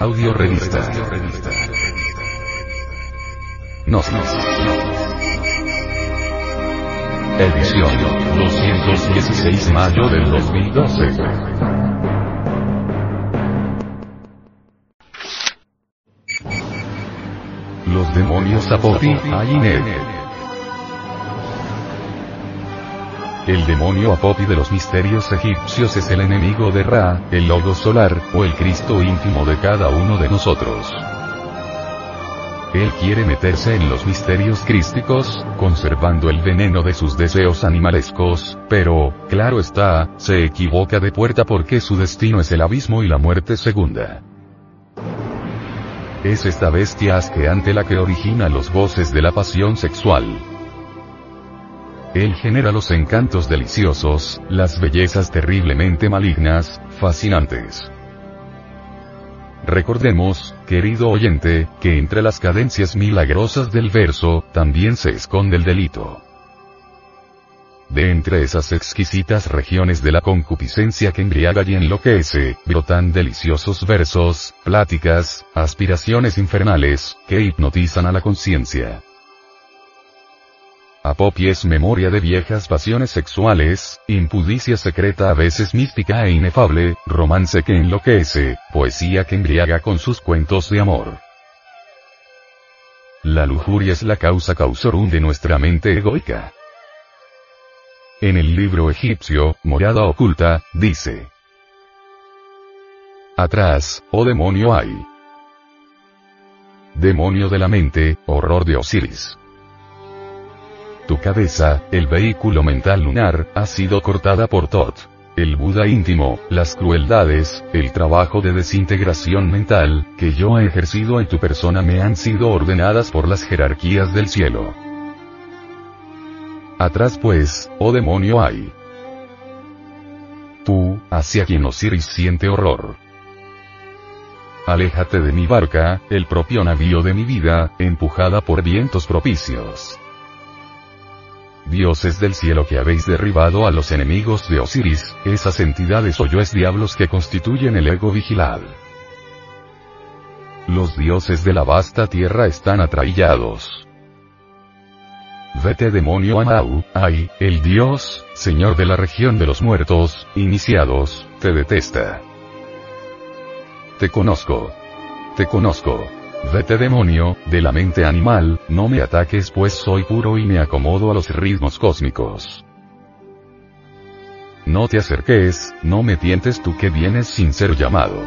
Audio revista. Gnosis. Edición 216 mayo del 2012. Los demonios Apoti, Ainet. El demonio Apoti de los misterios egipcios es el enemigo de Ra, el logo solar, o el Cristo íntimo de cada uno de nosotros. Él quiere meterse en los misterios crísticos, conservando el veneno de sus deseos animalescos, pero, claro está, se equivoca de puerta porque su destino es el abismo y la muerte segunda. Es esta bestia asqueante la que origina los voces de la pasión sexual. Él genera los encantos deliciosos, las bellezas terriblemente malignas, fascinantes. Recordemos, querido oyente, que entre las cadencias milagrosas del verso, también se esconde el delito. De entre esas exquisitas regiones de la concupiscencia que embriaga y enloquece, brotan deliciosos versos, pláticas, aspiraciones infernales, que hipnotizan a la conciencia. Apopi es memoria de viejas pasiones sexuales, impudicia secreta a veces mística e inefable, romance que enloquece, poesía que embriaga con sus cuentos de amor. La lujuria es la causa causorum de nuestra mente egoica. En el libro egipcio, Morada Oculta, dice. Atrás, oh demonio hay. Demonio de la mente, horror de Osiris. Tu cabeza, el vehículo mental lunar, ha sido cortada por Tot. El Buda íntimo, las crueldades, el trabajo de desintegración mental, que yo he ejercido en tu persona me han sido ordenadas por las jerarquías del cielo. Atrás pues, oh demonio hay. Tú, hacia quien Osiris siente horror. Aléjate de mi barca, el propio navío de mi vida, empujada por vientos propicios. Dioses del cielo que habéis derribado a los enemigos de Osiris, esas entidades o yoes diablos que constituyen el ego vigilad. Los dioses de la vasta tierra están atraillados. Vete demonio Amau, ay, el dios, señor de la región de los muertos, iniciados, te detesta. Te conozco. Te conozco. Vete demonio, de la mente animal, no me ataques pues soy puro y me acomodo a los ritmos cósmicos. No te acerques, no me tientes tú que vienes sin ser llamado.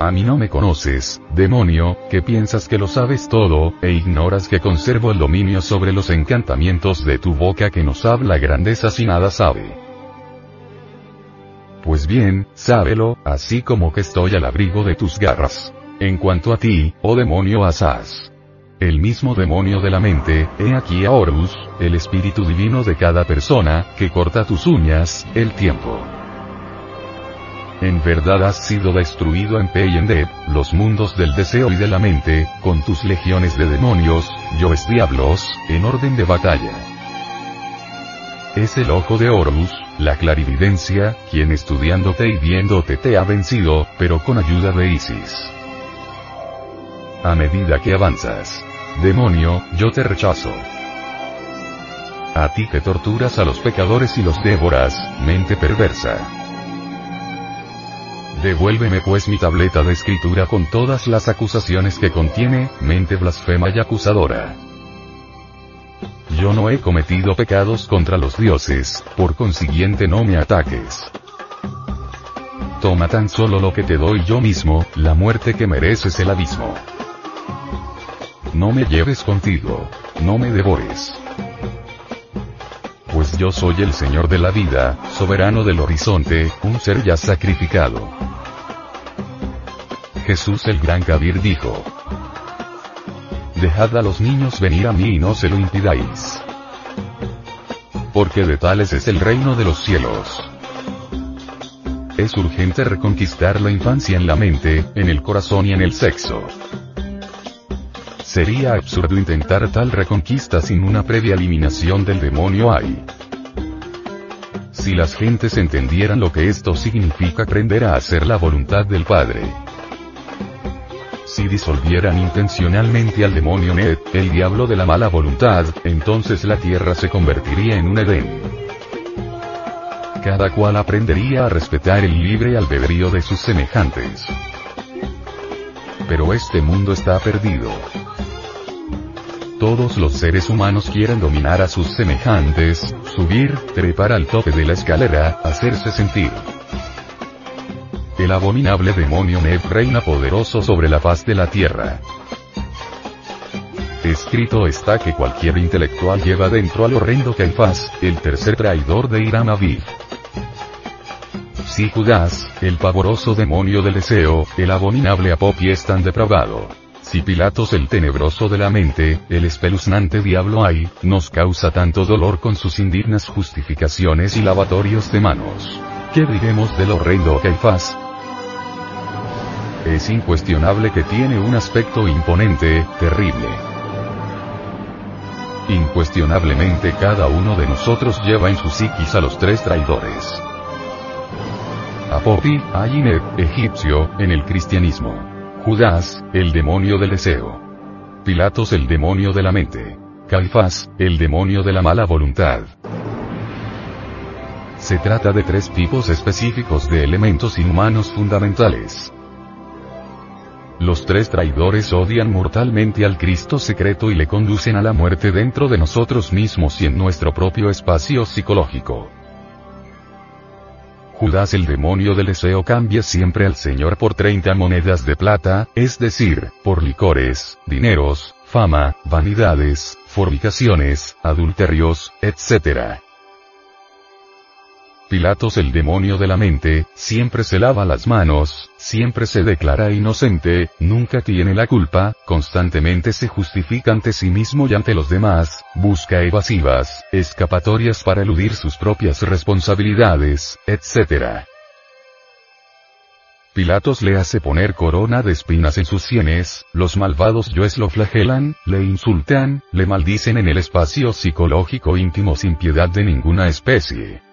A mí no me conoces, demonio, que piensas que lo sabes todo, e ignoras que conservo el dominio sobre los encantamientos de tu boca que nos habla grandeza si nada sabe. Pues bien, sábelo, así como que estoy al abrigo de tus garras. En cuanto a ti, oh demonio Asaz. El mismo demonio de la mente, he aquí a Horus, el espíritu divino de cada persona, que corta tus uñas, el tiempo. En verdad has sido destruido en Peyendeb, los mundos del deseo y de la mente, con tus legiones de demonios, yoes diablos, en orden de batalla. Es el ojo de Horus, la clarividencia, quien estudiándote y viéndote te ha vencido, pero con ayuda de Isis. A medida que avanzas. Demonio, yo te rechazo. A ti que torturas a los pecadores y los devoras, mente perversa. Devuélveme pues mi tableta de escritura con todas las acusaciones que contiene, mente blasfema y acusadora. Yo no he cometido pecados contra los dioses, por consiguiente no me ataques. Toma tan solo lo que te doy yo mismo, la muerte que mereces el abismo. No me lleves contigo, no me devores. Pues yo soy el Señor de la vida, soberano del horizonte, un ser ya sacrificado. Jesús el gran Kabir dijo. Dejad a los niños venir a mí y no se lo impidáis. Porque de tales es el reino de los cielos. Es urgente reconquistar la infancia en la mente, en el corazón y en el sexo. Sería absurdo intentar tal reconquista sin una previa eliminación del demonio hay. si las gentes entendieran lo que esto significa aprender a hacer la voluntad del Padre. Si disolvieran intencionalmente al demonio Ned, el diablo de la mala voluntad, entonces la tierra se convertiría en un Edén. Cada cual aprendería a respetar el libre albedrío de sus semejantes. Pero este mundo está perdido. Todos los seres humanos quieren dominar a sus semejantes, subir, trepar al tope de la escalera, hacerse sentir. El abominable demonio Ned reina poderoso sobre la faz de la tierra. Escrito está que cualquier intelectual lleva dentro al horrendo Caifás, el tercer traidor de Irán Aviv. Si Judas, el pavoroso demonio del deseo, el abominable Apopi es tan depravado. Si Pilatos el tenebroso de la mente, el espeluznante diablo hay, nos causa tanto dolor con sus indignas justificaciones y lavatorios de manos. ¿Qué diremos del horrendo Caifás? Es incuestionable que tiene un aspecto imponente, terrible. Incuestionablemente cada uno de nosotros lleva en su psiquis a los tres traidores. Apopi, Ayinet, egipcio, en el cristianismo. Judas, el demonio del deseo. Pilatos el demonio de la mente. Caifás, el demonio de la mala voluntad. Se trata de tres tipos específicos de elementos inhumanos fundamentales. Los tres traidores odian mortalmente al Cristo secreto y le conducen a la muerte dentro de nosotros mismos y en nuestro propio espacio psicológico. Judas el demonio del deseo cambia siempre al Señor por 30 monedas de plata, es decir, por licores, dineros, fama, vanidades, fornicaciones, adulterios, etc. Pilatos el demonio de la mente, siempre se lava las manos, siempre se declara inocente, nunca tiene la culpa, constantemente se justifica ante sí mismo y ante los demás, busca evasivas, escapatorias para eludir sus propias responsabilidades, etc. Pilatos le hace poner corona de espinas en sus sienes, los malvados yoes lo flagelan, le insultan, le maldicen en el espacio psicológico íntimo sin piedad de ninguna especie.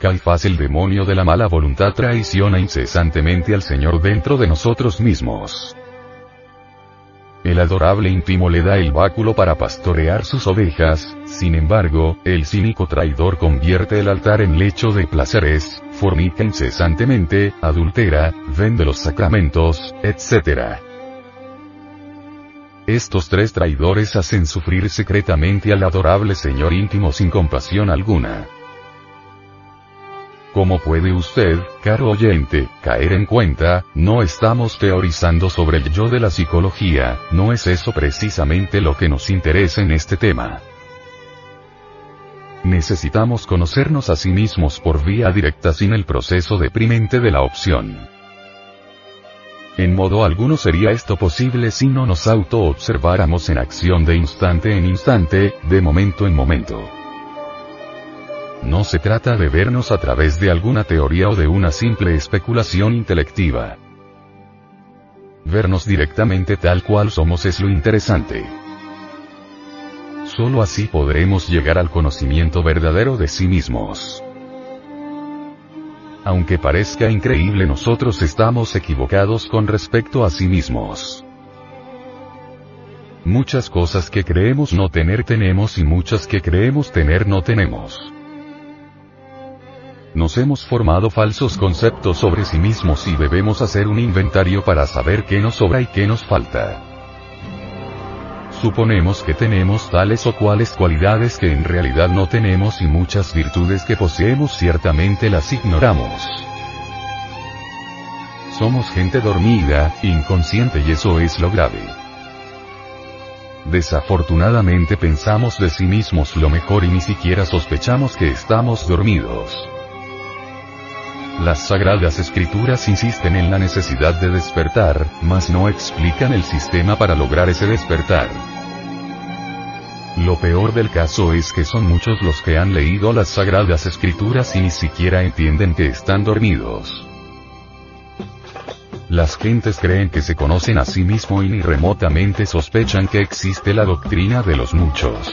Caifás el demonio de la mala voluntad traiciona incesantemente al Señor dentro de nosotros mismos. El adorable íntimo le da el báculo para pastorear sus ovejas, sin embargo, el cínico traidor convierte el altar en lecho de placeres, fornica incesantemente, adultera, vende los sacramentos, etc. Estos tres traidores hacen sufrir secretamente al adorable Señor íntimo sin compasión alguna. Como puede usted, caro oyente, caer en cuenta, no estamos teorizando sobre el yo de la psicología, no es eso precisamente lo que nos interesa en este tema. Necesitamos conocernos a sí mismos por vía directa sin el proceso deprimente de la opción. En modo alguno sería esto posible si no nos auto-observáramos en acción de instante en instante, de momento en momento. No se trata de vernos a través de alguna teoría o de una simple especulación intelectiva. Vernos directamente tal cual somos es lo interesante. Solo así podremos llegar al conocimiento verdadero de sí mismos. Aunque parezca increíble nosotros estamos equivocados con respecto a sí mismos. Muchas cosas que creemos no tener tenemos y muchas que creemos tener no tenemos. Nos hemos formado falsos conceptos sobre sí mismos y debemos hacer un inventario para saber qué nos sobra y qué nos falta. Suponemos que tenemos tales o cuales cualidades que en realidad no tenemos y muchas virtudes que poseemos ciertamente las ignoramos. Somos gente dormida, inconsciente y eso es lo grave. Desafortunadamente pensamos de sí mismos lo mejor y ni siquiera sospechamos que estamos dormidos. Las sagradas escrituras insisten en la necesidad de despertar, mas no explican el sistema para lograr ese despertar. Lo peor del caso es que son muchos los que han leído las sagradas escrituras y ni siquiera entienden que están dormidos. Las gentes creen que se conocen a sí mismo y ni remotamente sospechan que existe la doctrina de los muchos.